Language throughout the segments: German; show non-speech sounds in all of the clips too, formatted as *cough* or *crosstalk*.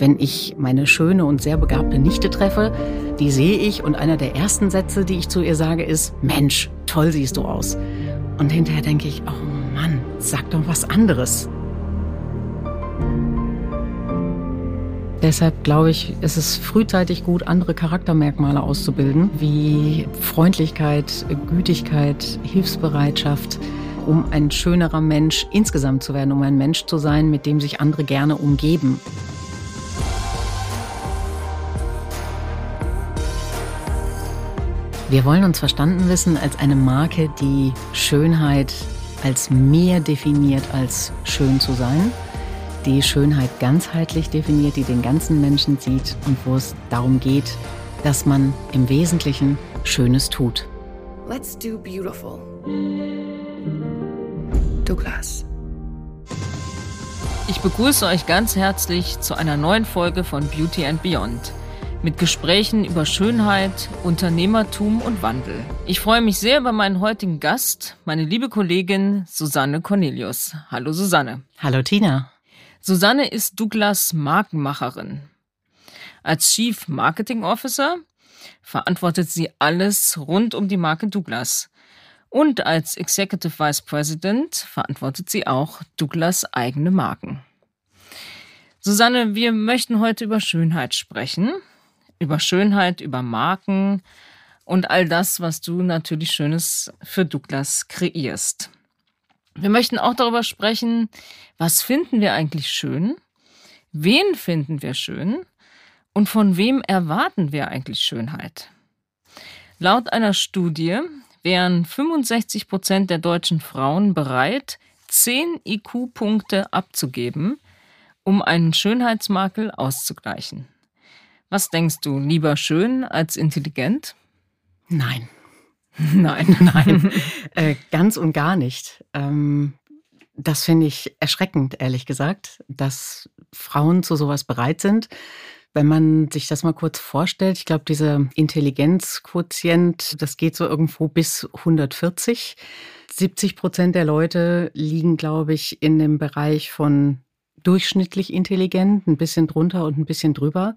Wenn ich meine schöne und sehr begabte Nichte treffe, die sehe ich und einer der ersten Sätze, die ich zu ihr sage, ist, Mensch, toll siehst du aus. Und hinterher denke ich, oh Mann, sag doch was anderes. Deshalb glaube ich, ist es frühzeitig gut, andere Charaktermerkmale auszubilden, wie Freundlichkeit, Gütigkeit, Hilfsbereitschaft, um ein schönerer Mensch insgesamt zu werden, um ein Mensch zu sein, mit dem sich andere gerne umgeben. Wir wollen uns verstanden wissen als eine Marke, die Schönheit als mehr definiert als schön zu sein die Schönheit ganzheitlich definiert, die den ganzen Menschen sieht und wo es darum geht, dass man im Wesentlichen Schönes tut. Let's do beautiful. Douglas. Ich begrüße euch ganz herzlich zu einer neuen Folge von Beauty and Beyond mit Gesprächen über Schönheit, Unternehmertum und Wandel. Ich freue mich sehr über meinen heutigen Gast, meine liebe Kollegin Susanne Cornelius. Hallo Susanne. Hallo Tina. Susanne ist Douglas Markenmacherin. Als Chief Marketing Officer verantwortet sie alles rund um die Marke Douglas. Und als Executive Vice President verantwortet sie auch Douglas eigene Marken. Susanne, wir möchten heute über Schönheit sprechen. Über Schönheit, über Marken und all das, was du natürlich Schönes für Douglas kreierst. Wir möchten auch darüber sprechen, was finden wir eigentlich schön? Wen finden wir schön? Und von wem erwarten wir eigentlich Schönheit? Laut einer Studie wären 65 Prozent der deutschen Frauen bereit, 10 IQ-Punkte abzugeben, um einen Schönheitsmakel auszugleichen. Was denkst du, lieber schön als intelligent? Nein. *laughs* Nein, *laughs* nein, äh, ganz und gar nicht. Ähm, das finde ich erschreckend, ehrlich gesagt, dass Frauen zu sowas bereit sind. Wenn man sich das mal kurz vorstellt, ich glaube, dieser Intelligenzquotient, das geht so irgendwo bis 140. 70 Prozent der Leute liegen, glaube ich, in dem Bereich von durchschnittlich intelligent, ein bisschen drunter und ein bisschen drüber.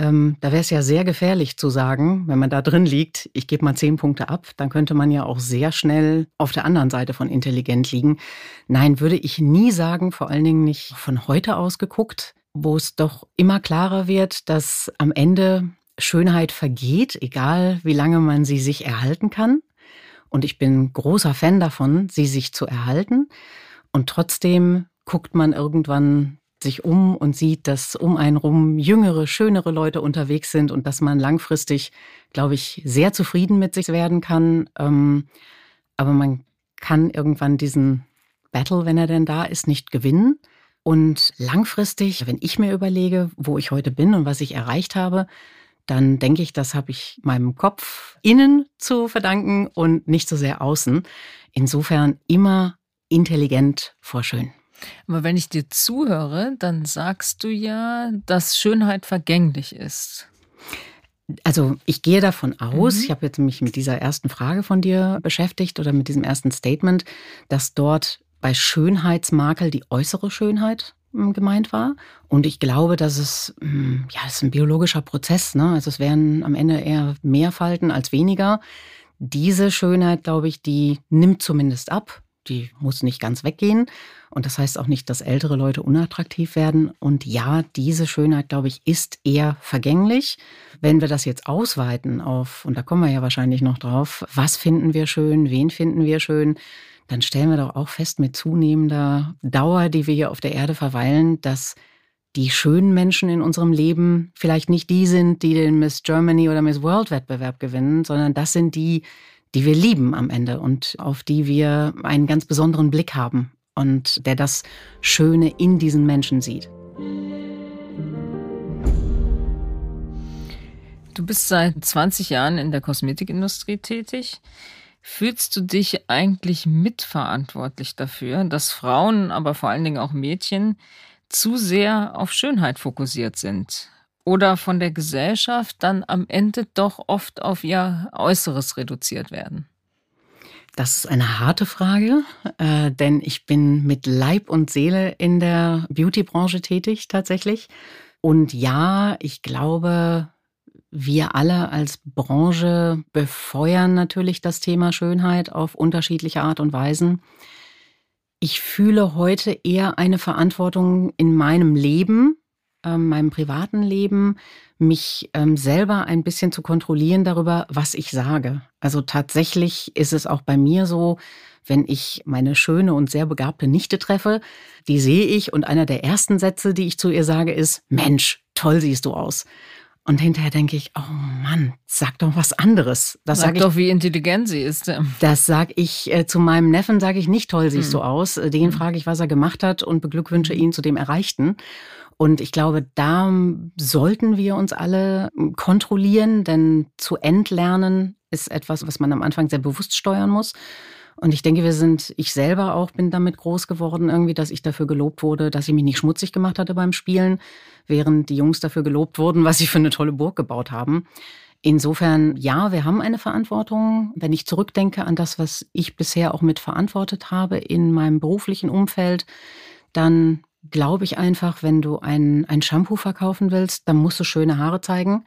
Ähm, da wäre es ja sehr gefährlich zu sagen, wenn man da drin liegt, ich gebe mal zehn Punkte ab, dann könnte man ja auch sehr schnell auf der anderen Seite von intelligent liegen. Nein, würde ich nie sagen, vor allen Dingen nicht von heute aus geguckt, wo es doch immer klarer wird, dass am Ende Schönheit vergeht, egal wie lange man sie sich erhalten kann. Und ich bin großer Fan davon, sie sich zu erhalten. Und trotzdem guckt man irgendwann sich um und sieht, dass um einen rum jüngere, schönere Leute unterwegs sind und dass man langfristig, glaube ich, sehr zufrieden mit sich werden kann. Ähm, aber man kann irgendwann diesen Battle, wenn er denn da ist, nicht gewinnen. Und langfristig, wenn ich mir überlege, wo ich heute bin und was ich erreicht habe, dann denke ich, das habe ich meinem Kopf innen zu verdanken und nicht so sehr außen. Insofern immer intelligent vor schön. Aber wenn ich dir zuhöre, dann sagst du ja, dass Schönheit vergänglich ist. Also ich gehe davon aus, mhm. ich habe jetzt mich mit dieser ersten Frage von dir beschäftigt oder mit diesem ersten Statement, dass dort bei Schönheitsmakel die äußere Schönheit hm, gemeint war. Und ich glaube, dass es, hm, ja, das ist ein biologischer Prozess. Ne? Also es wären am Ende eher mehr Falten als weniger. Diese Schönheit, glaube ich, die nimmt zumindest ab die muss nicht ganz weggehen. Und das heißt auch nicht, dass ältere Leute unattraktiv werden. Und ja, diese Schönheit, glaube ich, ist eher vergänglich. Wenn wir das jetzt ausweiten auf, und da kommen wir ja wahrscheinlich noch drauf, was finden wir schön, wen finden wir schön, dann stellen wir doch auch fest mit zunehmender Dauer, die wir hier auf der Erde verweilen, dass die schönen Menschen in unserem Leben vielleicht nicht die sind, die den Miss Germany oder Miss World Wettbewerb gewinnen, sondern das sind die, die wir lieben am Ende und auf die wir einen ganz besonderen Blick haben und der das Schöne in diesen Menschen sieht. Du bist seit 20 Jahren in der Kosmetikindustrie tätig. Fühlst du dich eigentlich mitverantwortlich dafür, dass Frauen, aber vor allen Dingen auch Mädchen, zu sehr auf Schönheit fokussiert sind? Oder von der Gesellschaft dann am Ende doch oft auf ihr Äußeres reduziert werden? Das ist eine harte Frage, äh, denn ich bin mit Leib und Seele in der Beauty-Branche tätig tatsächlich. Und ja, ich glaube, wir alle als Branche befeuern natürlich das Thema Schönheit auf unterschiedliche Art und Weisen. Ich fühle heute eher eine Verantwortung in meinem Leben, ähm, meinem privaten Leben, mich ähm, selber ein bisschen zu kontrollieren darüber, was ich sage. Also tatsächlich ist es auch bei mir so, wenn ich meine schöne und sehr begabte Nichte treffe, die sehe ich und einer der ersten Sätze, die ich zu ihr sage, ist, Mensch, toll siehst du aus. Und hinterher denke ich, oh Mann, sag doch was anderes. Das sag, sag doch, ich, wie intelligent sie ist. *laughs* Das sage ich äh, zu meinem Neffen, sage ich nicht, toll siehst hm. du aus. Äh, den hm. frage ich, was er gemacht hat und beglückwünsche hm. ihn zu dem Erreichten. Und ich glaube, da sollten wir uns alle kontrollieren, denn zu entlernen ist etwas, was man am Anfang sehr bewusst steuern muss. Und ich denke, wir sind, ich selber auch bin damit groß geworden, irgendwie, dass ich dafür gelobt wurde, dass ich mich nicht schmutzig gemacht hatte beim Spielen, während die Jungs dafür gelobt wurden, *laughs* was sie für eine tolle Burg gebaut haben. Insofern, ja, wir haben eine Verantwortung. Wenn ich zurückdenke an das, was ich bisher auch mit verantwortet habe in meinem beruflichen Umfeld, dann glaube ich einfach, wenn du ein, ein Shampoo verkaufen willst, dann musst du schöne Haare zeigen.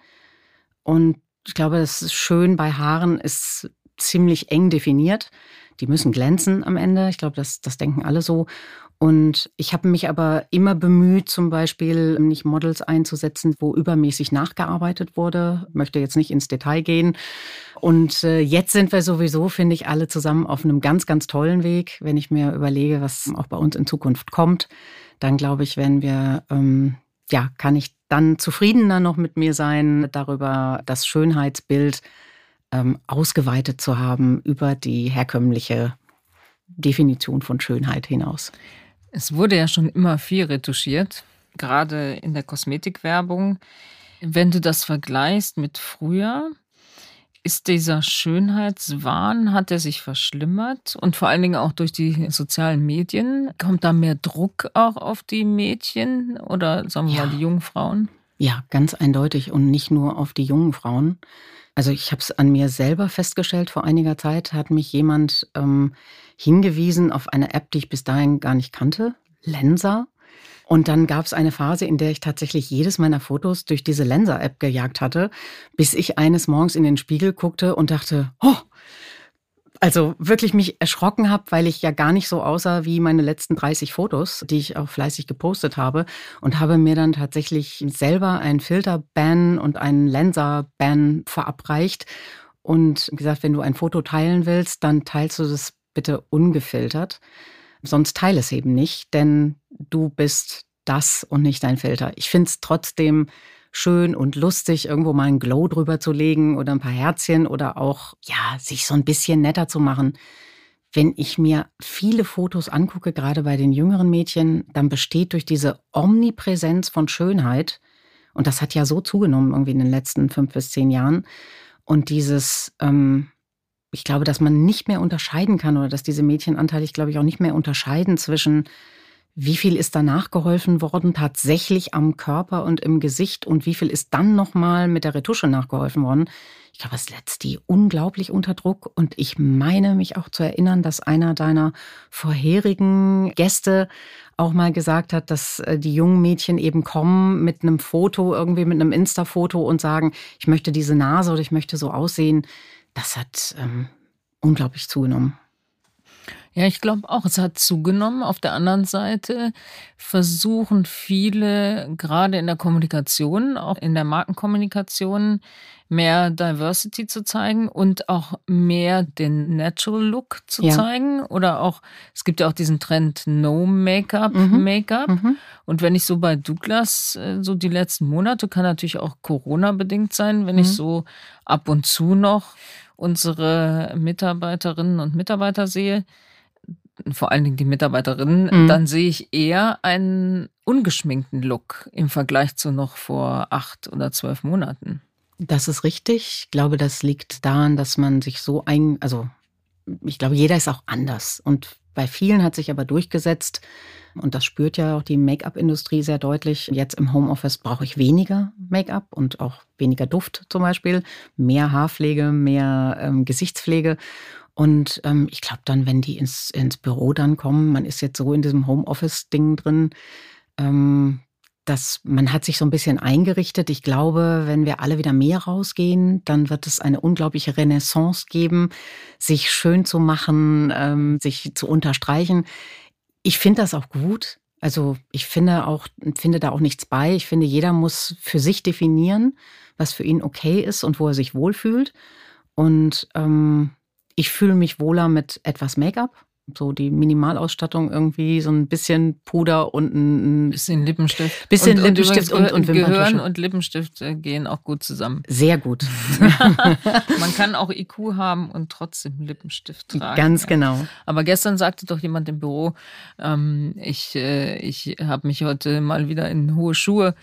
Und ich glaube, das ist schön bei Haaren ist ziemlich eng definiert. Die müssen glänzen am Ende. Ich glaube, das, das denken alle so. Und ich habe mich aber immer bemüht, zum Beispiel nicht Models einzusetzen, wo übermäßig nachgearbeitet wurde. Möchte jetzt nicht ins Detail gehen. Und äh, jetzt sind wir sowieso, finde ich, alle zusammen auf einem ganz, ganz tollen Weg. Wenn ich mir überlege, was auch bei uns in Zukunft kommt, dann glaube ich, wenn wir, ähm, ja, kann ich dann zufriedener noch mit mir sein darüber, das Schönheitsbild ähm, ausgeweitet zu haben über die herkömmliche Definition von Schönheit hinaus. Es wurde ja schon immer viel retuschiert, gerade in der Kosmetikwerbung. Wenn du das vergleichst mit früher, ist dieser Schönheitswahn, hat er sich verschlimmert und vor allen Dingen auch durch die sozialen Medien? Kommt da mehr Druck auch auf die Mädchen oder sagen wir ja. mal die jungen Frauen? Ja, ganz eindeutig und nicht nur auf die jungen Frauen. Also ich habe es an mir selber festgestellt, vor einiger Zeit hat mich jemand ähm, hingewiesen auf eine App, die ich bis dahin gar nicht kannte, Lensa. Und dann gab es eine Phase, in der ich tatsächlich jedes meiner Fotos durch diese Lensa-App gejagt hatte, bis ich eines Morgens in den Spiegel guckte und dachte, oh, also wirklich mich erschrocken habe, weil ich ja gar nicht so aussah wie meine letzten 30 Fotos, die ich auch fleißig gepostet habe und habe mir dann tatsächlich selber einen Filter-Ban und einen Lenser-Ban verabreicht und gesagt, wenn du ein Foto teilen willst, dann teilst du das bitte ungefiltert. Sonst teile es eben nicht, denn du bist das und nicht dein Filter. Ich finde es trotzdem schön und lustig, irgendwo mal einen Glow drüber zu legen oder ein paar Herzchen oder auch, ja, sich so ein bisschen netter zu machen. Wenn ich mir viele Fotos angucke, gerade bei den jüngeren Mädchen, dann besteht durch diese Omnipräsenz von Schönheit, und das hat ja so zugenommen irgendwie in den letzten fünf bis zehn Jahren, und dieses, ähm, ich glaube, dass man nicht mehr unterscheiden kann oder dass diese Mädchen anteilig, glaube ich, auch nicht mehr unterscheiden zwischen wie viel ist danach geholfen worden, tatsächlich am Körper und im Gesicht und wie viel ist dann nochmal mit der Retusche nachgeholfen worden? Ich glaube, es setzt die unglaublich unter Druck und ich meine mich auch zu erinnern, dass einer deiner vorherigen Gäste auch mal gesagt hat, dass äh, die jungen Mädchen eben kommen mit einem Foto, irgendwie mit einem Insta-Foto und sagen, ich möchte diese Nase oder ich möchte so aussehen. Das hat ähm, unglaublich zugenommen. Ja, ich glaube auch, es hat zugenommen. Auf der anderen Seite versuchen viele, gerade in der Kommunikation, auch in der Markenkommunikation, mehr Diversity zu zeigen und auch mehr den Natural Look zu ja. zeigen. Oder auch, es gibt ja auch diesen Trend No Make-up, mhm. Make-up. Mhm. Und wenn ich so bei Douglas, äh, so die letzten Monate, kann natürlich auch Corona-bedingt sein, wenn mhm. ich so ab und zu noch unsere Mitarbeiterinnen und Mitarbeiter sehe, vor allen Dingen die Mitarbeiterinnen, mhm. dann sehe ich eher einen ungeschminkten Look im Vergleich zu noch vor acht oder zwölf Monaten. Das ist richtig. Ich glaube, das liegt daran, dass man sich so ein, also ich glaube, jeder ist auch anders. Und bei vielen hat sich aber durchgesetzt, und das spürt ja auch die Make-up-Industrie sehr deutlich. Jetzt im Homeoffice brauche ich weniger Make-up und auch weniger Duft zum Beispiel, mehr Haarpflege, mehr ähm, Gesichtspflege. Und ähm, ich glaube dann, wenn die ins, ins Büro dann kommen, man ist jetzt so in diesem Homeoffice-Ding drin, ähm, dass man hat sich so ein bisschen eingerichtet. Ich glaube, wenn wir alle wieder mehr rausgehen, dann wird es eine unglaubliche Renaissance geben, sich schön zu machen, ähm, sich zu unterstreichen. Ich finde das auch gut. Also ich finde auch, finde da auch nichts bei. Ich finde, jeder muss für sich definieren, was für ihn okay ist und wo er sich wohlfühlt. Und ähm, ich fühle mich wohler mit etwas Make-up so die Minimalausstattung irgendwie, so ein bisschen Puder und ein bisschen Lippenstift. Bisschen und, Lippenstift und, und, und Gehirn und Lippenstift äh, gehen auch gut zusammen. Sehr gut. *laughs* Man kann auch IQ haben und trotzdem Lippenstift tragen. Ganz genau. Aber gestern sagte doch jemand im Büro, ähm, ich, äh, ich habe mich heute mal wieder in hohe Schuhe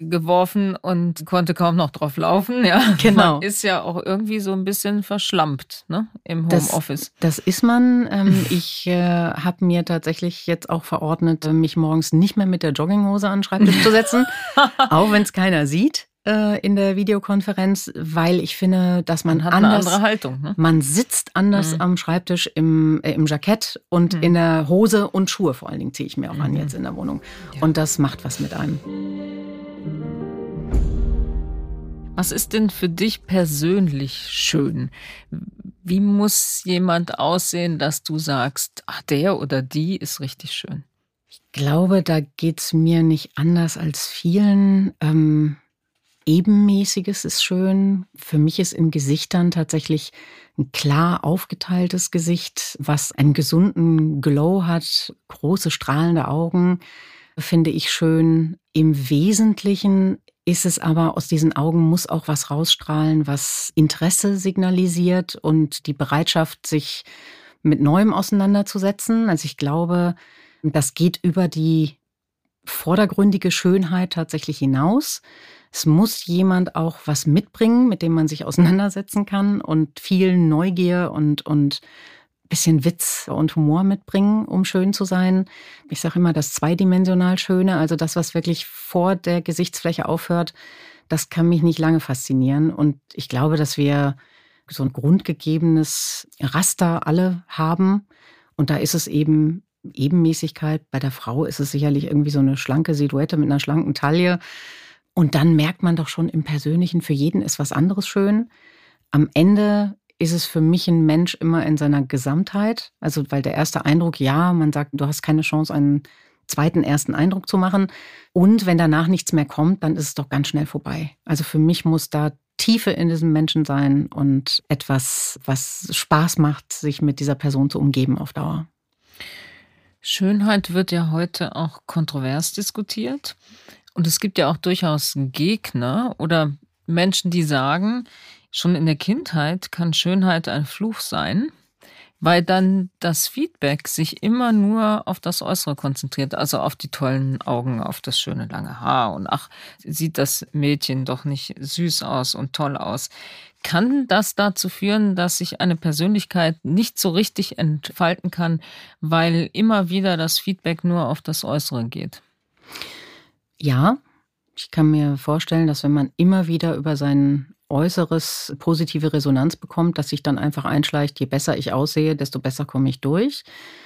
geworfen und konnte kaum noch drauf laufen. Ja, *laughs* genau. Man ist ja auch irgendwie so ein bisschen verschlampt ne, im Homeoffice. Das, das ist man. Ähm, *laughs* ich äh, habe mir tatsächlich jetzt auch verordnet, mich morgens nicht mehr mit der Jogginghose an den Schreibtisch zu setzen, *laughs* auch wenn es keiner sieht äh, in der Videokonferenz, weil ich finde, dass man, man hat anders, eine andere Haltung. Ne? Man sitzt anders mhm. am Schreibtisch im, äh, im Jackett und mhm. in der Hose und Schuhe vor allen Dingen ziehe ich mir auch mhm. an jetzt in der Wohnung. Ja. Und das macht was mit einem. Was ist denn für dich persönlich schön? Wie muss jemand aussehen, dass du sagst, ach, der oder die ist richtig schön? Ich glaube, da geht es mir nicht anders als vielen. Ähm, Ebenmäßiges ist schön. Für mich ist in Gesichtern tatsächlich ein klar aufgeteiltes Gesicht, was einen gesunden Glow hat, große strahlende Augen, finde ich schön. Im Wesentlichen ist es aber aus diesen Augen muss auch was rausstrahlen, was Interesse signalisiert und die Bereitschaft, sich mit Neuem auseinanderzusetzen. Also ich glaube, das geht über die vordergründige Schönheit tatsächlich hinaus. Es muss jemand auch was mitbringen, mit dem man sich auseinandersetzen kann und viel Neugier und, und bisschen Witz und Humor mitbringen, um schön zu sein. Ich sage immer das zweidimensional Schöne, also das, was wirklich vor der Gesichtsfläche aufhört, das kann mich nicht lange faszinieren. Und ich glaube, dass wir so ein grundgegebenes Raster alle haben. Und da ist es eben Ebenmäßigkeit. Bei der Frau ist es sicherlich irgendwie so eine schlanke Silhouette mit einer schlanken Taille. Und dann merkt man doch schon im Persönlichen, für jeden ist was anderes schön. Am Ende ist es für mich ein Mensch immer in seiner Gesamtheit. Also, weil der erste Eindruck, ja, man sagt, du hast keine Chance, einen zweiten ersten Eindruck zu machen. Und wenn danach nichts mehr kommt, dann ist es doch ganz schnell vorbei. Also für mich muss da Tiefe in diesem Menschen sein und etwas, was Spaß macht, sich mit dieser Person zu umgeben auf Dauer. Schönheit wird ja heute auch kontrovers diskutiert. Und es gibt ja auch durchaus Gegner oder Menschen, die sagen, Schon in der Kindheit kann Schönheit ein Fluch sein, weil dann das Feedback sich immer nur auf das Äußere konzentriert, also auf die tollen Augen, auf das schöne lange Haar und ach, sieht das Mädchen doch nicht süß aus und toll aus. Kann das dazu führen, dass sich eine Persönlichkeit nicht so richtig entfalten kann, weil immer wieder das Feedback nur auf das Äußere geht? Ja, ich kann mir vorstellen, dass wenn man immer wieder über seinen Äußeres positive Resonanz bekommt, dass sich dann einfach einschleicht, je besser ich aussehe, desto besser komme ich durch.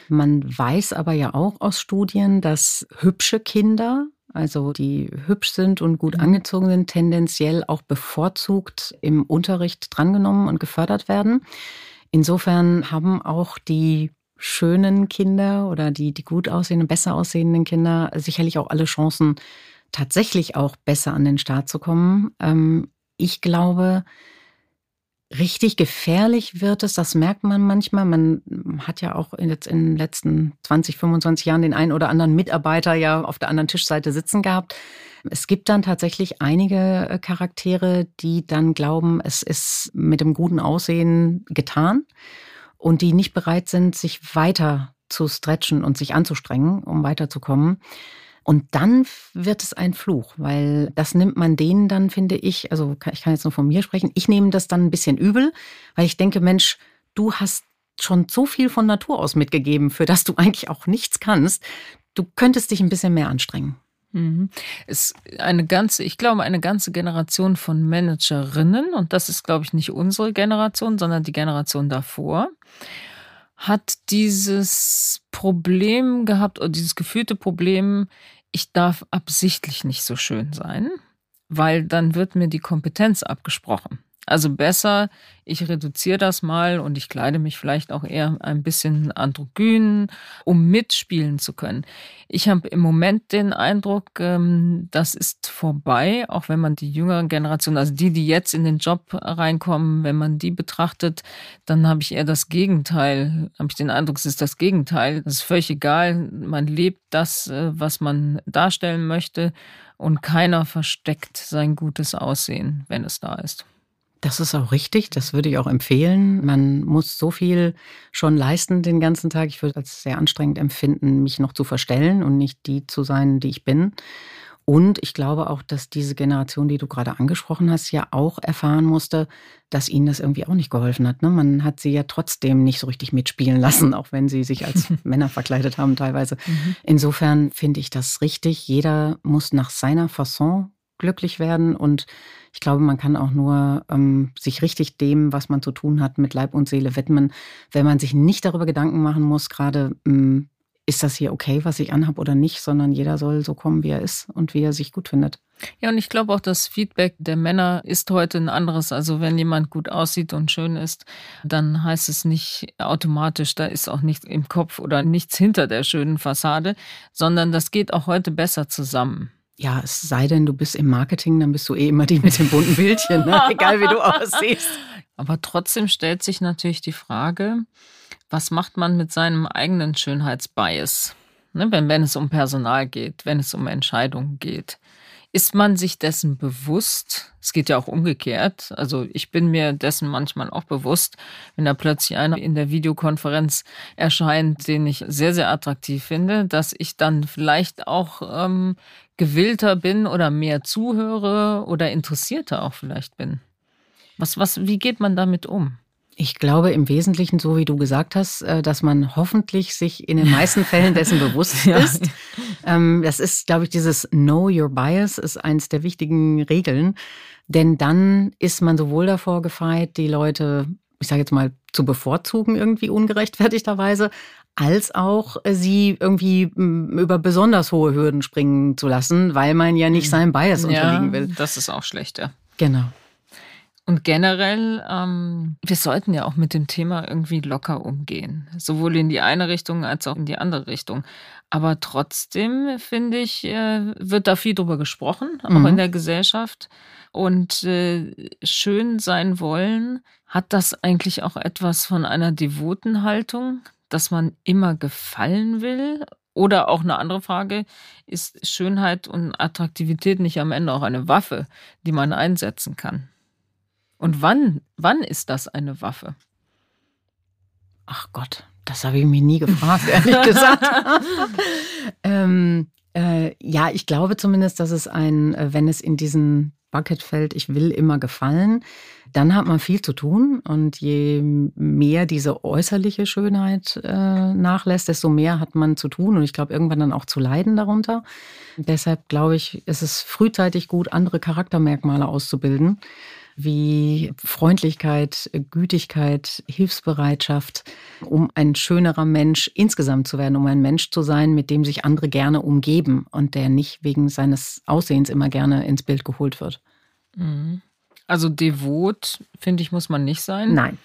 Man weiß aber ja auch aus Studien, dass hübsche Kinder, also die hübsch sind und gut mhm. angezogen sind, tendenziell auch bevorzugt im Unterricht drangenommen und gefördert werden. Insofern haben auch die schönen Kinder oder die, die gut aussehenden, besser aussehenden Kinder sicherlich auch alle Chancen, tatsächlich auch besser an den Start zu kommen. Ähm, ich glaube, richtig gefährlich wird es, das merkt man manchmal. Man hat ja auch jetzt in den letzten 20, 25 Jahren den einen oder anderen Mitarbeiter ja auf der anderen Tischseite sitzen gehabt. Es gibt dann tatsächlich einige äh, Charaktere, die dann glauben, es ist mit dem guten Aussehen getan und die nicht bereit sind, sich weiter zu stretchen und sich anzustrengen, um weiterzukommen. Und dann wird es ein Fluch, weil das nimmt man denen dann, finde ich, also ich kann jetzt nur von mir sprechen, ich nehme das dann ein bisschen übel, weil ich denke, Mensch, du hast schon so viel von Natur aus mitgegeben, für das du eigentlich auch nichts kannst. Du könntest dich ein bisschen mehr anstrengen. Mhm. Es eine ganze, ich glaube, eine ganze Generation von Managerinnen, und das ist, glaube ich, nicht unsere Generation, sondern die Generation davor, hat dieses Problem gehabt oder dieses gefühlte Problem, ich darf absichtlich nicht so schön sein, weil dann wird mir die Kompetenz abgesprochen. Also besser, ich reduziere das mal und ich kleide mich vielleicht auch eher ein bisschen androgyn, um mitspielen zu können. Ich habe im Moment den Eindruck, ähm, das ist vorbei, auch wenn man die jüngeren Generationen, also die, die jetzt in den Job reinkommen, wenn man die betrachtet, dann habe ich eher das Gegenteil, habe ich den Eindruck, es ist das Gegenteil. Es ist völlig egal, man lebt das, äh, was man darstellen möchte und keiner versteckt sein gutes Aussehen, wenn es da ist. Das ist auch richtig, das würde ich auch empfehlen. Man muss so viel schon leisten den ganzen Tag. Ich würde es sehr anstrengend empfinden, mich noch zu verstellen und nicht die zu sein, die ich bin. Und ich glaube auch, dass diese Generation, die du gerade angesprochen hast, ja auch erfahren musste, dass ihnen das irgendwie auch nicht geholfen hat. Ne? Man hat sie ja trotzdem nicht so richtig mitspielen lassen, auch wenn sie sich als *laughs* Männer verkleidet haben teilweise. Mhm. Insofern finde ich das richtig. Jeder muss nach seiner Fasson glücklich werden. Und ich glaube, man kann auch nur ähm, sich richtig dem, was man zu tun hat, mit Leib und Seele widmen, wenn man sich nicht darüber Gedanken machen muss, gerade ähm, ist das hier okay, was ich anhabe oder nicht, sondern jeder soll so kommen, wie er ist und wie er sich gut findet. Ja, und ich glaube auch, das Feedback der Männer ist heute ein anderes. Also wenn jemand gut aussieht und schön ist, dann heißt es nicht automatisch, da ist auch nichts im Kopf oder nichts hinter der schönen Fassade, sondern das geht auch heute besser zusammen. Ja, es sei denn, du bist im Marketing, dann bist du eh immer die mit dem bunten Bildchen, ne? *laughs* egal wie du aussiehst. Aber trotzdem stellt sich natürlich die Frage, was macht man mit seinem eigenen Schönheitsbias, ne? wenn, wenn es um Personal geht, wenn es um Entscheidungen geht. Ist man sich dessen bewusst? Es geht ja auch umgekehrt. Also ich bin mir dessen manchmal auch bewusst, wenn da plötzlich einer in der Videokonferenz erscheint, den ich sehr, sehr attraktiv finde, dass ich dann vielleicht auch ähm, gewillter bin oder mehr zuhöre oder interessierter auch vielleicht bin. Was, was, wie geht man damit um? Ich glaube im Wesentlichen, so wie du gesagt hast, äh, dass man hoffentlich sich in den meisten Fällen dessen *laughs* bewusst ist. Ähm, das ist, glaube ich, dieses Know Your Bias ist eines der wichtigen Regeln. Denn dann ist man sowohl davor gefeit, die Leute, ich sage jetzt mal, zu bevorzugen, irgendwie ungerechtfertigterweise, als auch sie irgendwie über besonders hohe Hürden springen zu lassen, weil man ja nicht hm. seinem Bias unterliegen will. Das ist auch schlecht, ja. Genau. Und generell, ähm, wir sollten ja auch mit dem Thema irgendwie locker umgehen. Sowohl in die eine Richtung als auch in die andere Richtung. Aber trotzdem, finde ich, äh, wird da viel drüber gesprochen, auch mhm. in der Gesellschaft. Und äh, schön sein wollen, hat das eigentlich auch etwas von einer devoten Haltung, dass man immer gefallen will? Oder auch eine andere Frage, ist Schönheit und Attraktivität nicht am Ende auch eine Waffe, die man einsetzen kann? Und wann, wann ist das eine Waffe? Ach Gott, das habe ich mich nie gefragt, ehrlich *laughs* gesagt. *laughs* ähm, äh, ja, ich glaube zumindest, dass es ein, äh, wenn es in diesen Bucket fällt, ich will immer gefallen, dann hat man viel zu tun. Und je mehr diese äußerliche Schönheit äh, nachlässt, desto mehr hat man zu tun. Und ich glaube, irgendwann dann auch zu leiden darunter. Deshalb glaube ich, ist es frühzeitig gut, andere Charaktermerkmale auszubilden wie Freundlichkeit, Gütigkeit, Hilfsbereitschaft, um ein schönerer Mensch insgesamt zu werden, um ein Mensch zu sein, mit dem sich andere gerne umgeben und der nicht wegen seines Aussehens immer gerne ins Bild geholt wird. Mhm. Also devot, finde ich, muss man nicht sein. Nein.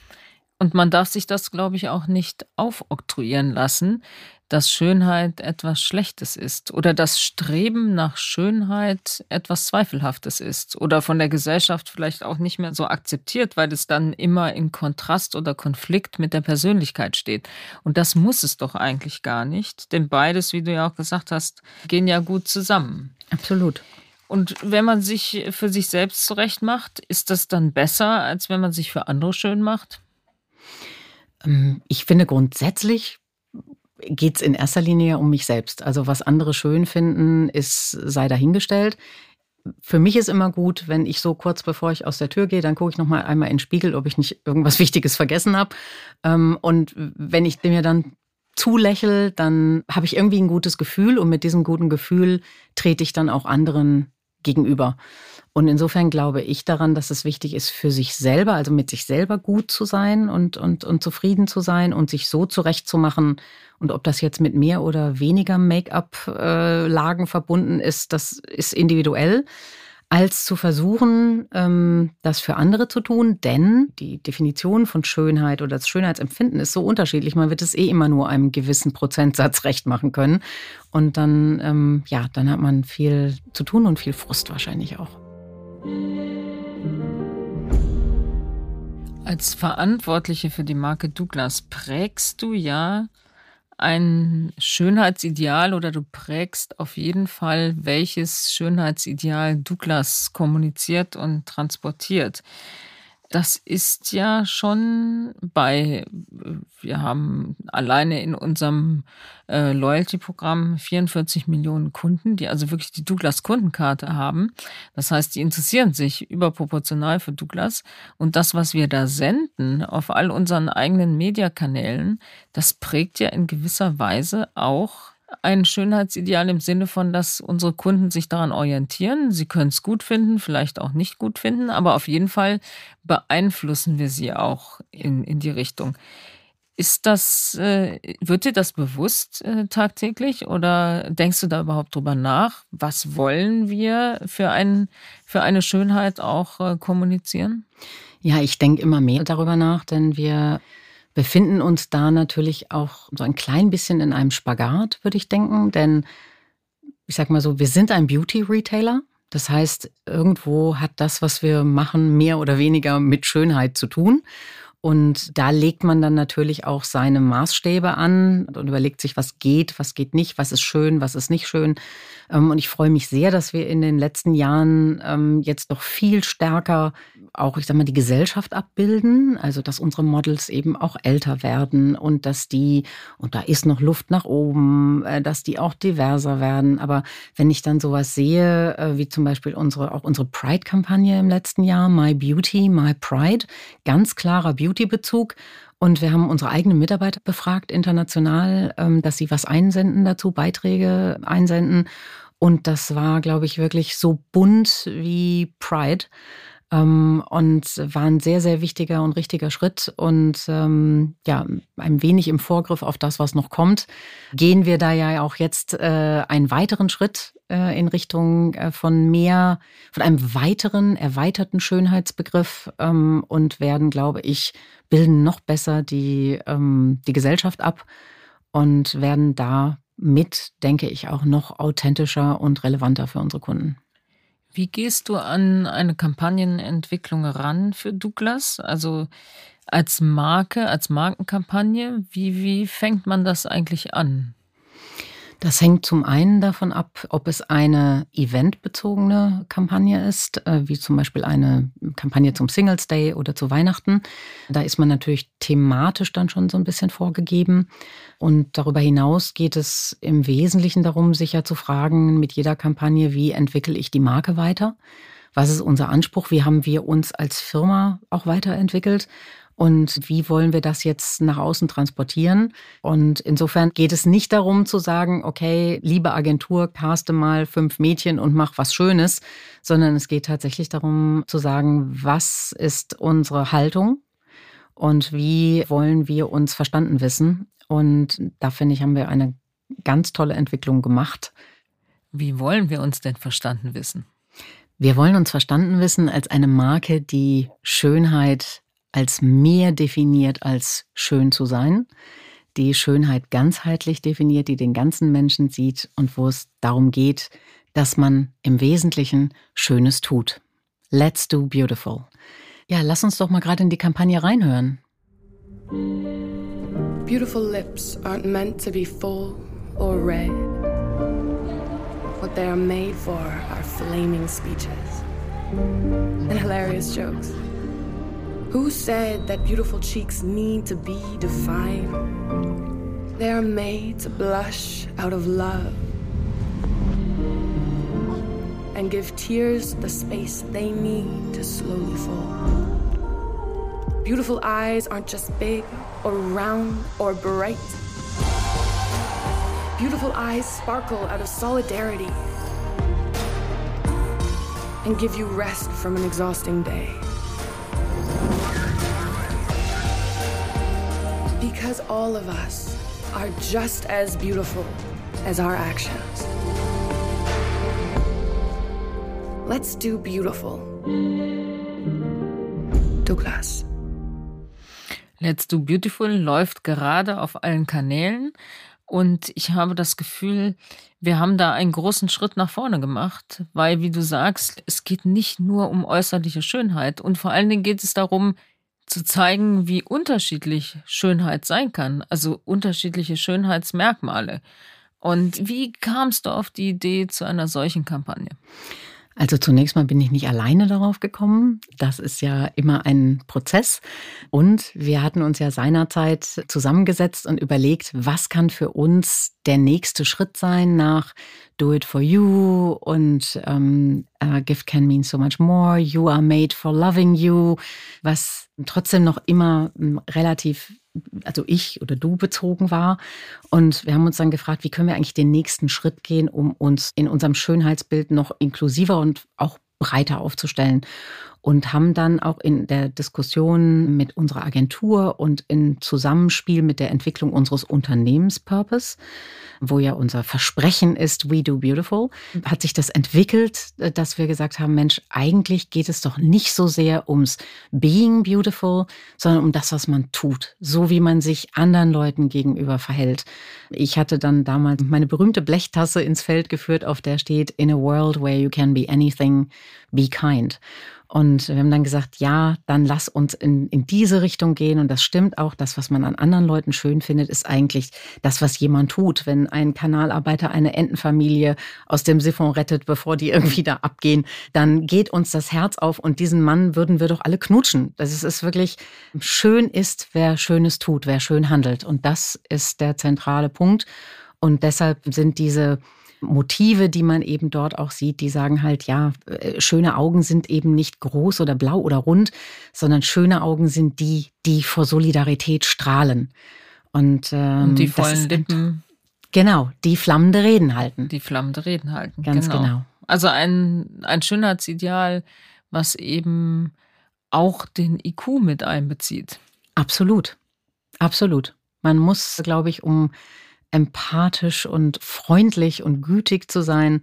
Und man darf sich das, glaube ich, auch nicht aufoktroyieren lassen, dass Schönheit etwas Schlechtes ist oder dass Streben nach Schönheit etwas Zweifelhaftes ist oder von der Gesellschaft vielleicht auch nicht mehr so akzeptiert, weil es dann immer in Kontrast oder Konflikt mit der Persönlichkeit steht. Und das muss es doch eigentlich gar nicht, denn beides, wie du ja auch gesagt hast, gehen ja gut zusammen. Absolut. Und wenn man sich für sich selbst zurecht macht, ist das dann besser, als wenn man sich für andere schön macht? Ähm, ich finde grundsätzlich geht es in erster Linie um mich selbst. Also was andere schön finden, ist sei dahingestellt. Für mich ist immer gut, wenn ich so kurz bevor ich aus der Tür gehe, dann gucke ich noch mal einmal in den Spiegel, ob ich nicht irgendwas *laughs* Wichtiges vergessen habe. Ähm, und wenn ich mir dann zulächel, dann habe ich irgendwie ein gutes Gefühl und mit diesem guten Gefühl trete ich dann auch anderen gegenüber. Und insofern glaube ich daran, dass es wichtig ist, für sich selber, also mit sich selber gut zu sein und, und, und zufrieden zu sein und sich so zurechtzumachen. Und ob das jetzt mit mehr oder weniger Make-up-Lagen äh, verbunden ist, das ist individuell als zu versuchen, ähm, das für andere zu tun. Denn die Definition von Schönheit oder das Schönheitsempfinden ist so unterschiedlich. Man wird es eh immer nur einem gewissen Prozentsatz recht machen können. Und dann, ähm, ja, dann hat man viel zu tun und viel Frust wahrscheinlich auch. Als Verantwortliche für die Marke Douglas prägst du ja ein Schönheitsideal oder du prägst auf jeden Fall, welches Schönheitsideal Douglas kommuniziert und transportiert. Das ist ja schon bei, wir haben alleine in unserem äh, Loyalty-Programm 44 Millionen Kunden, die also wirklich die Douglas-Kundenkarte haben. Das heißt, die interessieren sich überproportional für Douglas. Und das, was wir da senden auf all unseren eigenen Mediakanälen, das prägt ja in gewisser Weise auch ein Schönheitsideal im Sinne von, dass unsere Kunden sich daran orientieren. Sie können es gut finden, vielleicht auch nicht gut finden, aber auf jeden Fall beeinflussen wir sie auch in, in die Richtung. Ist das, äh, wird dir das bewusst äh, tagtäglich oder denkst du da überhaupt drüber nach? Was wollen wir für, ein, für eine Schönheit auch äh, kommunizieren? Ja, ich denke immer mehr darüber nach, denn wir befinden uns da natürlich auch so ein klein bisschen in einem Spagat, würde ich denken. Denn ich sag mal so, wir sind ein Beauty-Retailer. Das heißt, irgendwo hat das, was wir machen, mehr oder weniger mit Schönheit zu tun. Und da legt man dann natürlich auch seine Maßstäbe an und überlegt sich, was geht, was geht nicht, was ist schön, was ist nicht schön. Ähm, und ich freue mich sehr, dass wir in den letzten Jahren ähm, jetzt noch viel stärker auch, ich sag mal, die Gesellschaft abbilden. Also, dass unsere Models eben auch älter werden und dass die, und da ist noch Luft nach oben, äh, dass die auch diverser werden. Aber wenn ich dann sowas sehe, äh, wie zum Beispiel unsere, auch unsere Pride-Kampagne im letzten Jahr, My Beauty, My Pride, ganz klarer Beauty Beauty-Bezug. Und wir haben unsere eigenen Mitarbeiter befragt, international, ähm, dass sie was einsenden dazu, Beiträge einsenden. Und das war, glaube ich, wirklich so bunt wie Pride. Ähm, und war ein sehr, sehr wichtiger und richtiger Schritt. Und ähm, ja, ein wenig im Vorgriff auf das, was noch kommt, gehen wir da ja auch jetzt äh, einen weiteren Schritt äh, in Richtung äh, von mehr, von einem weiteren, erweiterten Schönheitsbegriff ähm, und werden, glaube ich, bilden noch besser die, ähm, die Gesellschaft ab und werden da mit, denke ich, auch noch authentischer und relevanter für unsere Kunden. Wie gehst du an eine Kampagnenentwicklung ran für Douglas? Also als Marke, als Markenkampagne, wie, wie fängt man das eigentlich an? Das hängt zum einen davon ab, ob es eine eventbezogene Kampagne ist, äh, wie zum Beispiel eine Kampagne zum Singles Day oder zu Weihnachten. Da ist man natürlich thematisch dann schon so ein bisschen vorgegeben. Und darüber hinaus geht es im Wesentlichen darum, sich ja zu fragen mit jeder Kampagne, wie entwickle ich die Marke weiter? Was ist unser Anspruch? Wie haben wir uns als Firma auch weiterentwickelt? Und wie wollen wir das jetzt nach außen transportieren? Und insofern geht es nicht darum zu sagen, okay, liebe Agentur, caste mal fünf Mädchen und mach was Schönes, sondern es geht tatsächlich darum zu sagen, was ist unsere Haltung und wie wollen wir uns verstanden wissen? Und da finde ich, haben wir eine ganz tolle Entwicklung gemacht. Wie wollen wir uns denn verstanden wissen? Wir wollen uns verstanden wissen als eine Marke, die Schönheit als mehr definiert als schön zu sein, die Schönheit ganzheitlich definiert, die den ganzen Menschen sieht und wo es darum geht, dass man im Wesentlichen Schönes tut. Let's do beautiful. Ja, lass uns doch mal gerade in die Kampagne reinhören. Beautiful lips aren't meant to be full or red. What they are made for are flaming speeches and hilarious jokes. Who said that beautiful cheeks need to be defined? They are made to blush out of love and give tears the space they need to slowly fall. Beautiful eyes aren't just big or round or bright. Beautiful eyes sparkle out of solidarity. and give you rest from an exhausting day. Because all of us are just as beautiful as our actions. Let's do beautiful. Douglas. Let's Do Beautiful läuft gerade auf allen Kanälen und ich habe das Gefühl, wir haben da einen großen Schritt nach vorne gemacht, weil, wie du sagst, es geht nicht nur um äußerliche Schönheit und vor allen Dingen geht es darum, zu zeigen, wie unterschiedlich Schönheit sein kann, also unterschiedliche Schönheitsmerkmale. Und wie kamst du auf die Idee zu einer solchen Kampagne? Also zunächst mal bin ich nicht alleine darauf gekommen. Das ist ja immer ein Prozess. Und wir hatten uns ja seinerzeit zusammengesetzt und überlegt, was kann für uns der nächste Schritt sein nach Do It For You und ähm, uh, Gift Can Mean So Much More, You Are Made For Loving You, was trotzdem noch immer hm, relativ also ich oder du bezogen war. Und wir haben uns dann gefragt, wie können wir eigentlich den nächsten Schritt gehen, um uns in unserem Schönheitsbild noch inklusiver und auch breiter aufzustellen und haben dann auch in der Diskussion mit unserer Agentur und in Zusammenspiel mit der Entwicklung unseres Unternehmenspurpose, wo ja unser Versprechen ist, We Do Beautiful, hat sich das entwickelt, dass wir gesagt haben, Mensch, eigentlich geht es doch nicht so sehr ums Being Beautiful, sondern um das, was man tut, so wie man sich anderen Leuten gegenüber verhält. Ich hatte dann damals meine berühmte Blechtasse ins Feld geführt, auf der steht, In a world where you can be anything, be kind. Und wir haben dann gesagt, ja, dann lass uns in, in diese Richtung gehen. Und das stimmt auch. Das, was man an anderen Leuten schön findet, ist eigentlich das, was jemand tut. Wenn ein Kanalarbeiter eine Entenfamilie aus dem Siphon rettet, bevor die irgendwie da abgehen, dann geht uns das Herz auf. Und diesen Mann würden wir doch alle knutschen. Das ist, ist wirklich schön ist, wer Schönes tut, wer schön handelt. Und das ist der zentrale Punkt. Und deshalb sind diese Motive, die man eben dort auch sieht, die sagen halt, ja, äh, schöne Augen sind eben nicht groß oder blau oder rund, sondern schöne Augen sind die, die vor Solidarität strahlen. Und, ähm, Und die vollen Lippen. Genau, die flammende Reden halten. Die flammende Reden halten. Ganz genau. genau. Also ein, ein Schönheitsideal, was eben auch den IQ mit einbezieht. Absolut. Absolut. Man muss, glaube ich, um empathisch und freundlich und gütig zu sein,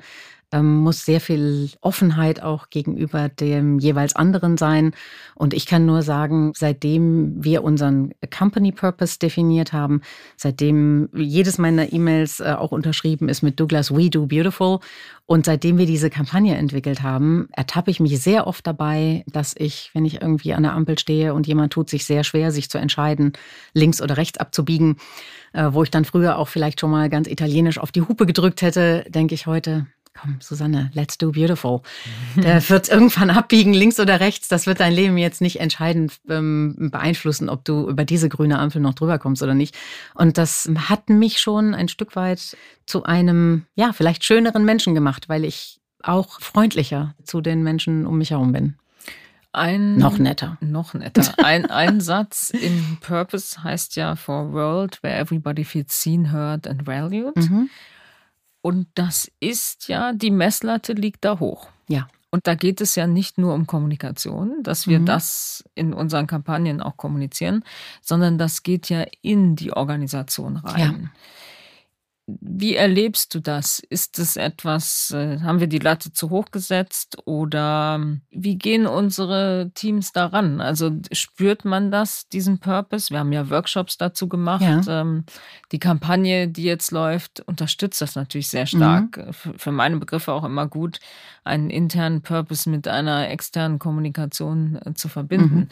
muss sehr viel Offenheit auch gegenüber dem jeweils anderen sein. Und ich kann nur sagen, seitdem wir unseren Company Purpose definiert haben, seitdem jedes meiner E-Mails äh, auch unterschrieben ist mit Douglas We Do Beautiful und seitdem wir diese Kampagne entwickelt haben, ertappe ich mich sehr oft dabei, dass ich, wenn ich irgendwie an der Ampel stehe und jemand tut sich sehr schwer, sich zu entscheiden, links oder rechts abzubiegen, äh, wo ich dann früher auch vielleicht schon mal ganz italienisch auf die Hupe gedrückt hätte, denke ich heute, komm, Susanne, let's do beautiful. *laughs* Der wird irgendwann abbiegen, links oder rechts. Das wird dein Leben jetzt nicht entscheidend ähm, beeinflussen, ob du über diese grüne Ampel noch drüber kommst oder nicht. Und das hat mich schon ein Stück weit zu einem, ja, vielleicht schöneren Menschen gemacht, weil ich auch freundlicher zu den Menschen um mich herum bin. Ein, noch netter. Noch netter. *laughs* Ein, ein Satz in Purpose heißt ja For a World where everybody feels seen, heard and valued. Mhm. Und das ist ja, die Messlatte liegt da hoch. Ja. Und da geht es ja nicht nur um Kommunikation, dass wir mhm. das in unseren Kampagnen auch kommunizieren, sondern das geht ja in die Organisation rein. Ja. Wie erlebst du das? Ist es etwas, äh, haben wir die Latte zu hoch gesetzt oder ähm, wie gehen unsere Teams daran? Also spürt man das, diesen Purpose? Wir haben ja Workshops dazu gemacht. Ja. Ähm, die Kampagne, die jetzt läuft, unterstützt das natürlich sehr stark. Mhm. Für meine Begriffe auch immer gut, einen internen Purpose mit einer externen Kommunikation äh, zu verbinden.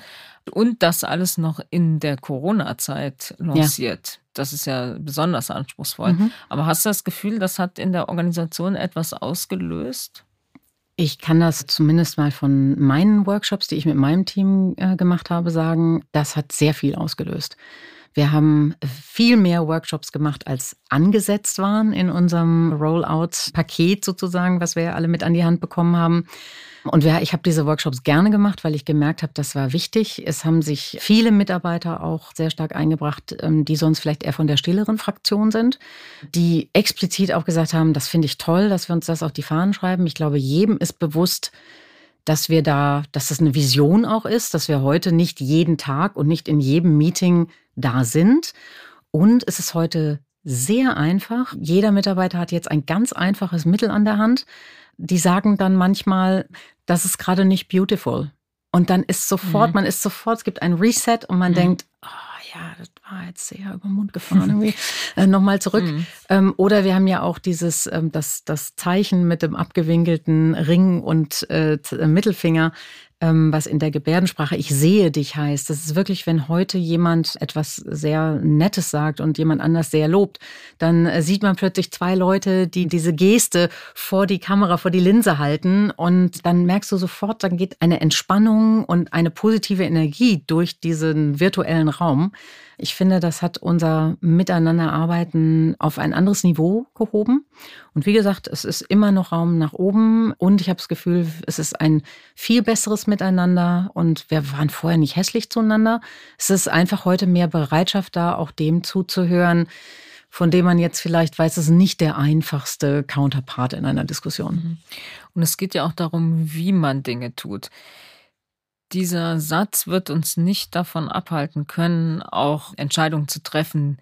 Mhm. Und das alles noch in der Corona-Zeit lanciert. Ja. Das ist ja besonders anspruchsvoll. Mhm. Aber hast du das Gefühl, das hat in der Organisation etwas ausgelöst? Ich kann das zumindest mal von meinen Workshops, die ich mit meinem Team äh, gemacht habe, sagen, das hat sehr viel ausgelöst. Wir haben viel mehr Workshops gemacht, als angesetzt waren in unserem Rollout-Paket sozusagen, was wir alle mit an die Hand bekommen haben. Und ich habe diese Workshops gerne gemacht, weil ich gemerkt habe, das war wichtig. Es haben sich viele Mitarbeiter auch sehr stark eingebracht, ähm, die sonst vielleicht eher von der stilleren Fraktion sind, die explizit auch gesagt haben, das finde ich toll, dass wir uns das auf die Fahnen schreiben. Ich glaube, jedem ist bewusst, dass wir da, dass das eine Vision auch ist, dass wir heute nicht jeden Tag und nicht in jedem Meeting da sind. Und es ist heute sehr einfach. Jeder Mitarbeiter hat jetzt ein ganz einfaches Mittel an der Hand. Die sagen dann manchmal, das ist gerade nicht beautiful. Und dann ist sofort, mhm. man ist sofort, es gibt ein Reset und man mhm. denkt, oh, ja, das war jetzt sehr über den Mund gefahren *laughs* irgendwie. äh, Nochmal zurück. Mhm. Ähm, oder wir haben ja auch dieses, ähm, das, das Zeichen mit dem abgewinkelten Ring und äh, Mittelfinger ähm, was in der Gebärdensprache ich sehe dich heißt. Das ist wirklich, wenn heute jemand etwas sehr Nettes sagt und jemand anders sehr lobt, dann äh, sieht man plötzlich zwei Leute, die diese Geste vor die Kamera, vor die Linse halten und dann merkst du sofort, dann geht eine Entspannung und eine positive Energie durch diesen virtuellen Raum. Ich finde, das hat unser Miteinanderarbeiten auf ein anderes Niveau gehoben. Und wie gesagt, es ist immer noch Raum nach oben. Und ich habe das Gefühl, es ist ein viel besseres Miteinander. Und wir waren vorher nicht hässlich zueinander. Es ist einfach heute mehr Bereitschaft da, auch dem zuzuhören, von dem man jetzt vielleicht weiß, es ist nicht der einfachste Counterpart in einer Diskussion. Mhm. Und es geht ja auch darum, wie man Dinge tut dieser Satz wird uns nicht davon abhalten können, auch Entscheidungen zu treffen,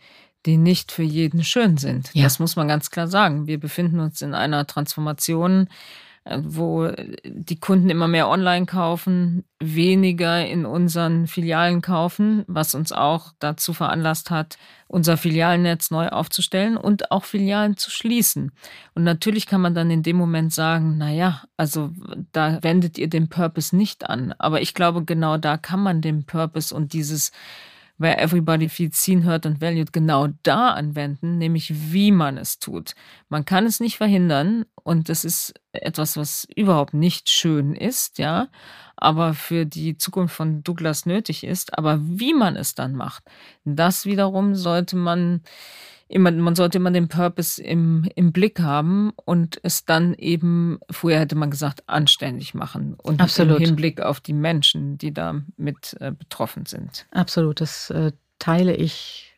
die nicht für jeden schön sind. Ja. Das muss man ganz klar sagen. Wir befinden uns in einer Transformation, wo die Kunden immer mehr online kaufen, weniger in unseren Filialen kaufen, was uns auch dazu veranlasst hat, unser Filialnetz neu aufzustellen und auch Filialen zu schließen. Und natürlich kann man dann in dem Moment sagen, na ja, also da wendet ihr den Purpose nicht an. Aber ich glaube, genau da kann man den Purpose und dieses Where Everybody Feels Seen, Heard and Valued genau da anwenden, nämlich wie man es tut. Man kann es nicht verhindern und das ist etwas, was überhaupt nicht schön ist, ja, aber für die Zukunft von Douglas nötig ist. Aber wie man es dann macht, das wiederum sollte man immer, man sollte immer den Purpose im, im Blick haben und es dann eben, früher hätte man gesagt, anständig machen und Absolut. im Hinblick auf die Menschen, die da mit äh, betroffen sind. Absolut, das äh, teile ich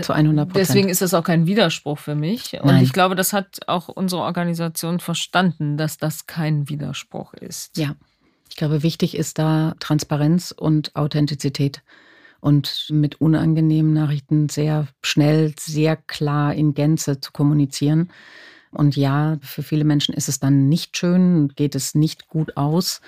zu 100 Prozent. Deswegen ist das auch kein Widerspruch für mich. Und Nein. ich glaube, das hat auch unsere Organisation verstanden, dass das kein Widerspruch ist. Ja, ich glaube, wichtig ist da Transparenz und Authentizität und mit unangenehmen Nachrichten sehr schnell, sehr klar in Gänze zu kommunizieren. Und ja, für viele Menschen ist es dann nicht schön, geht es nicht gut aus.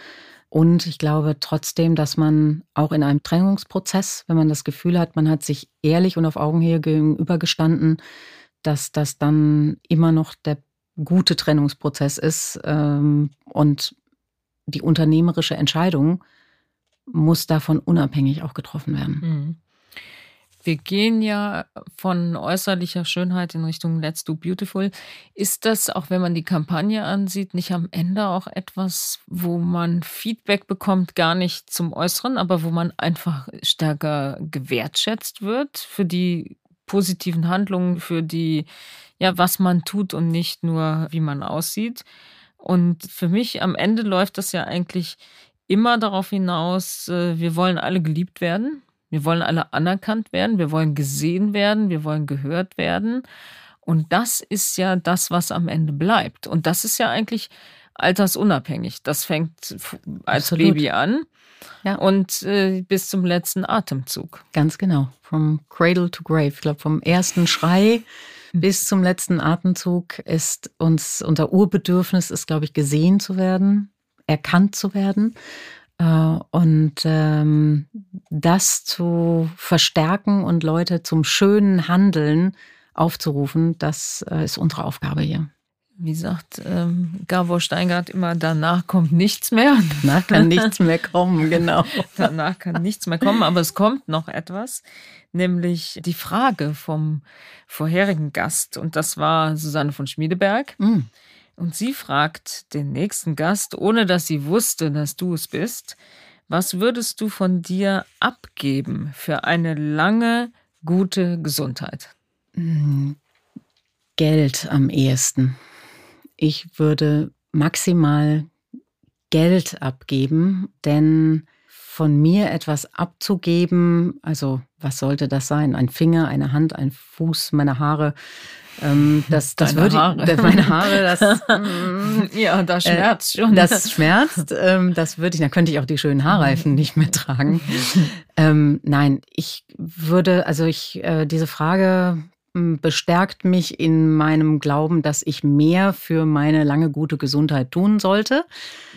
Und ich glaube trotzdem, dass man auch in einem Trennungsprozess, wenn man das Gefühl hat, man hat sich ehrlich und auf Augenhöhe gegenübergestanden, dass das dann immer noch der gute Trennungsprozess ist ähm, und die unternehmerische Entscheidung muss davon unabhängig auch getroffen werden. Mhm. Wir gehen ja von äußerlicher Schönheit in Richtung Let's Do Beautiful. Ist das, auch wenn man die Kampagne ansieht, nicht am Ende auch etwas, wo man Feedback bekommt, gar nicht zum Äußeren, aber wo man einfach stärker gewertschätzt wird für die positiven Handlungen, für die, ja, was man tut und nicht nur, wie man aussieht? Und für mich am Ende läuft das ja eigentlich immer darauf hinaus, äh, wir wollen alle geliebt werden, wir wollen alle anerkannt werden, wir wollen gesehen werden, wir wollen gehört werden. Und das ist ja das, was am Ende bleibt. Und das ist ja eigentlich altersunabhängig. Das fängt als Absolut. Baby an ja. und äh, bis zum letzten Atemzug. Ganz genau. From cradle to grave. Ich glaube, vom ersten Schrei hm. bis zum letzten Atemzug ist uns unser Urbedürfnis ist, glaube ich, gesehen zu werden, erkannt zu werden. Äh, und ähm, das zu verstärken und Leute zum schönen Handeln aufzurufen, das äh, ist unsere Aufgabe hier. Wie sagt ähm, Gabor Steingart immer, danach kommt nichts mehr. Danach kann nichts mehr kommen, genau. *laughs* danach kann nichts mehr kommen, aber es kommt noch etwas, nämlich die Frage vom vorherigen Gast. Und das war Susanne von Schmiedeberg. Mm. Und sie fragt den nächsten Gast, ohne dass sie wusste, dass du es bist, was würdest du von dir abgeben für eine lange, gute Gesundheit? Hm, Geld am ehesten. Ich würde maximal Geld abgeben, denn von mir etwas abzugeben, also was sollte das sein? Ein Finger, eine Hand, ein Fuß, meine Haare, Ähm, das, das würde Haare. meine Haare, das *laughs* mm, ja, das schmerzt äh, schon. Das *laughs* schmerzt. Ähm, das würde ich, dann könnte ich auch die schönen Haarreifen nicht mehr tragen. *laughs* ähm, nein, ich würde, also ich äh, diese Frage hm, bestärkt mich in meinem Glauben, dass ich mehr für meine lange gute Gesundheit tun sollte.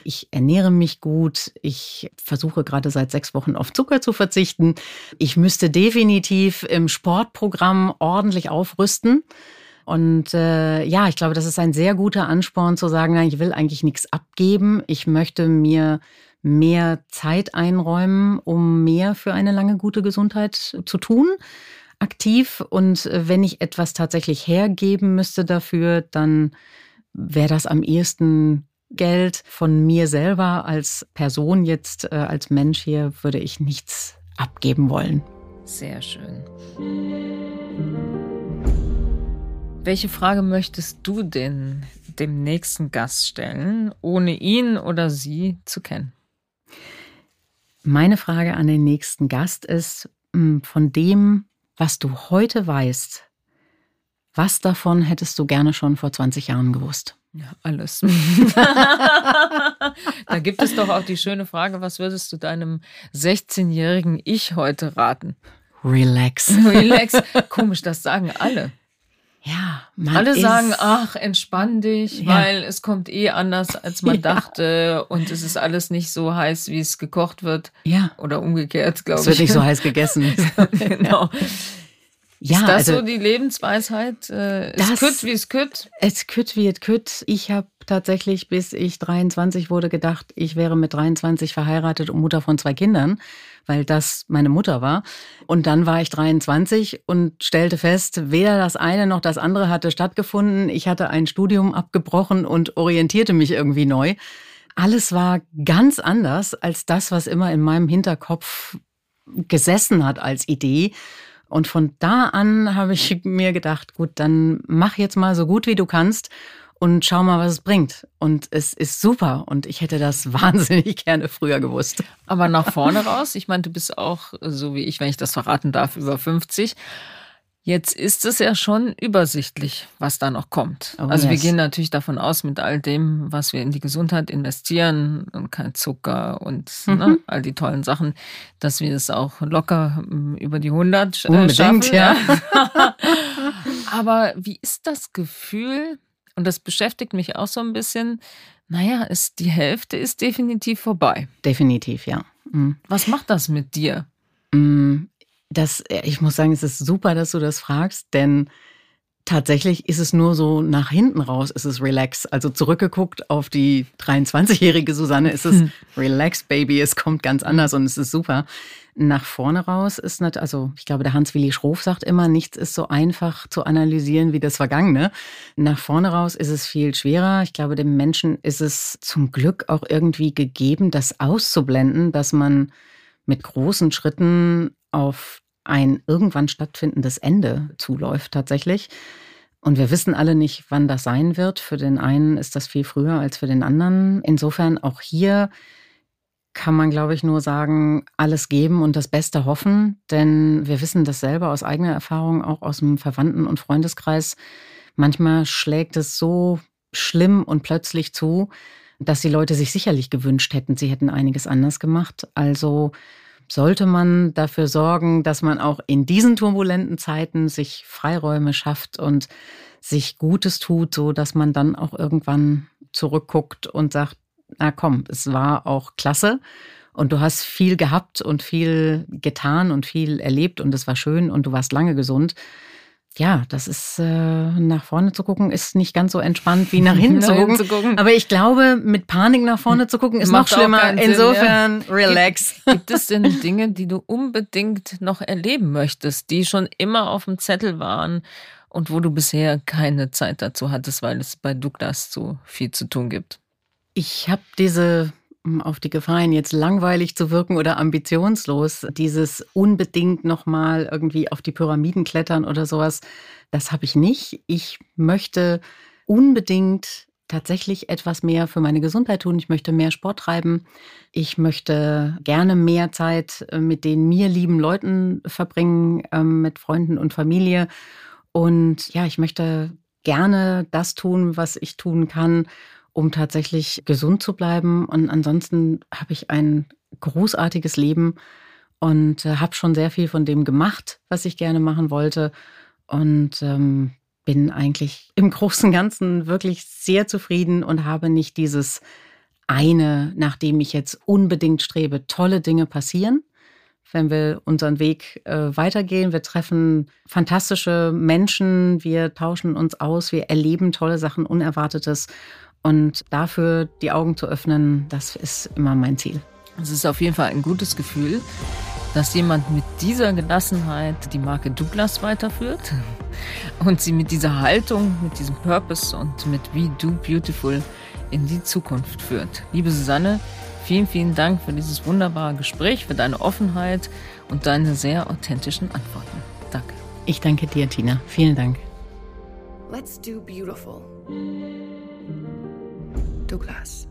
Ich ernähre mich gut. Ich versuche gerade seit sechs Wochen auf Zucker zu verzichten. Ich müsste definitiv im Sportprogramm ordentlich aufrüsten. Und äh, ja, ich glaube, das ist ein sehr guter Ansporn zu sagen, nein, ich will eigentlich nichts abgeben. Ich möchte mir mehr Zeit einräumen, um mehr für eine lange gute Gesundheit zu tun, aktiv. Und wenn ich etwas tatsächlich hergeben müsste dafür, dann wäre das am ehesten Geld von mir selber als Person jetzt, äh, als Mensch hier, würde ich nichts abgeben wollen. Sehr schön. Welche Frage möchtest du denn dem nächsten Gast stellen, ohne ihn oder sie zu kennen? Meine Frage an den nächsten Gast ist, hm, von dem, was du heute weißt, was davon hättest du gerne schon vor 20 Jahren gewusst? Ja, alles. *laughs* da gibt es doch auch die schöne Frage, was würdest du deinem 16-jährigen Ich heute raten? Relax. Relax. Komisch, das sagen alle. Ja, man Alle sagen, ach, entspann dich, ja. weil es kommt eh anders, als man ja. dachte und es ist alles nicht so heiß, wie es gekocht wird. Ja. Oder umgekehrt, glaube ich. Es wird nicht so heiß *laughs* gegessen. genau. Ja, ist das also, so die Lebensweisheit? Äh, es kütt, wie es kütt? Es kütt, wie es kütt. Ich habe tatsächlich, bis ich 23 wurde, gedacht, ich wäre mit 23 verheiratet und Mutter von zwei Kindern, weil das meine Mutter war. Und dann war ich 23 und stellte fest, weder das eine noch das andere hatte stattgefunden. Ich hatte ein Studium abgebrochen und orientierte mich irgendwie neu. Alles war ganz anders als das, was immer in meinem Hinterkopf gesessen hat als Idee. Und von da an habe ich *laughs* mir gedacht, gut, dann mach jetzt mal so gut wie du kannst und schau mal, was es bringt. Und es ist super und ich hätte das *laughs* wahnsinnig gerne früher gewusst. Aber nach vorne raus, ich meine, du bist auch, so wie ich, wenn ich das verraten darf, über 50. Jetzt ist es ja schon übersichtlich, was da noch kommt. Oh, also yes. wir gehen natürlich davon aus, mit all dem, was wir in die Gesundheit investieren und kein Zucker und mhm. ne, all die tollen Sachen, dass wir es auch locker hm, über die 100 äh, Unbedingt, schaffen. Ja. *laughs* Aber wie ist das Gefühl, und das beschäftigt mich auch so ein bisschen, naja, ist, die Hälfte ist definitiv vorbei. Definitiv, ja. Mhm. Was macht das mit dir? Mhm. Das, äh, ich muss sagen, es ist super, dass du das fragst, denn tatsächlich ist es nur so nach hinten raus, ist es relax. Also zurückgeguckt auf die 23-jährige Susanne ist es hm. relax, Baby. Es kommt ganz anders und es ist super. Nach vorne raus ist nicht, also ich glaube, der Hans-Willi Schroff sagt immer, nichts ist so einfach zu analysieren wie das Vergangene. Nach vorne raus ist es viel schwerer. Ich glaube, dem Menschen ist es zum Glück auch irgendwie gegeben, das auszublenden, dass man mit großen Schritten auf ein irgendwann stattfindendes Ende zuläuft tatsächlich. Und wir wissen alle nicht, wann das sein wird. Für den einen ist das viel früher als für den anderen. Insofern auch hier kann man, glaube ich, nur sagen, alles geben und das Beste hoffen. Denn wir wissen das selber aus eigener Erfahrung, auch aus dem Verwandten- und Freundeskreis. Manchmal schlägt es so schlimm und plötzlich zu, dass die Leute sich sicherlich gewünscht hätten, sie hätten einiges anders gemacht. Also sollte man dafür sorgen, dass man auch in diesen turbulenten Zeiten sich Freiräume schafft und sich Gutes tut, so dass man dann auch irgendwann zurückguckt und sagt, na komm, es war auch klasse und du hast viel gehabt und viel getan und viel erlebt und es war schön und du warst lange gesund ja, das ist äh, nach vorne zu gucken, ist nicht ganz so entspannt wie nach *laughs* hinten, zu, gucken. zu, gucken. Aber ich glaube, mit Panik nach vorne zu gucken, ist Macht noch schlimmer. Insofern, Sinn, ja. relax. Gibt, gibt es denn Dinge, die du unbedingt noch erleben möchtest, die schon immer auf dem Zettel waren und wo du bisher keine Zeit dazu hattest, weil es bei Douglas so viel zu tun gibt? Ich habe diese auf die Gefahren, jetzt langweilig zu wirken oder ambitionslos, dieses unbedingt nochmal irgendwie auf die Pyramiden klettern oder sowas, das habe ich nicht. Ich möchte unbedingt tatsächlich etwas mehr für meine Gesundheit tun. Ich möchte mehr Sport treiben. Ich möchte gerne mehr Zeit äh, mit den mir lieben Leuten verbringen, ähm, mit Freunden und Familie. Und ja, ich möchte gerne das tun, was ich tun kann, um tatsächlich gesund zu bleiben. Und ansonsten habe ich ein großartiges Leben und äh, habe schon sehr viel von dem gemacht, was ich gerne machen wollte. Und ähm, bin eigentlich im *laughs* Großen und Ganzen wirklich sehr zufrieden und habe nicht dieses eine, nach dem ich jetzt unbedingt strebe. Tolle Dinge passieren, wenn wir unseren Weg äh, weitergehen. Wir treffen fantastische Menschen, wir tauschen uns aus, wir erleben tolle Sachen, Unerwartetes. Und dafür die Augen zu öffnen, das ist immer mein Ziel. Es ist auf jeden Fall ein gutes Gefühl, dass jemand mit dieser Gelassenheit die Marke Douglas weiterführt *laughs* und sie mit dieser Haltung, mit diesem Purpose und mit We Do Beautiful in die Zukunft führt. Liebe Susanne, vielen, vielen Dank für dieses wunderbare Gespräch, für deine Offenheit und deine sehr authentischen Antworten. Danke. Ich danke dir, Tina. Vielen Dank. Let's do beautiful. Douglas.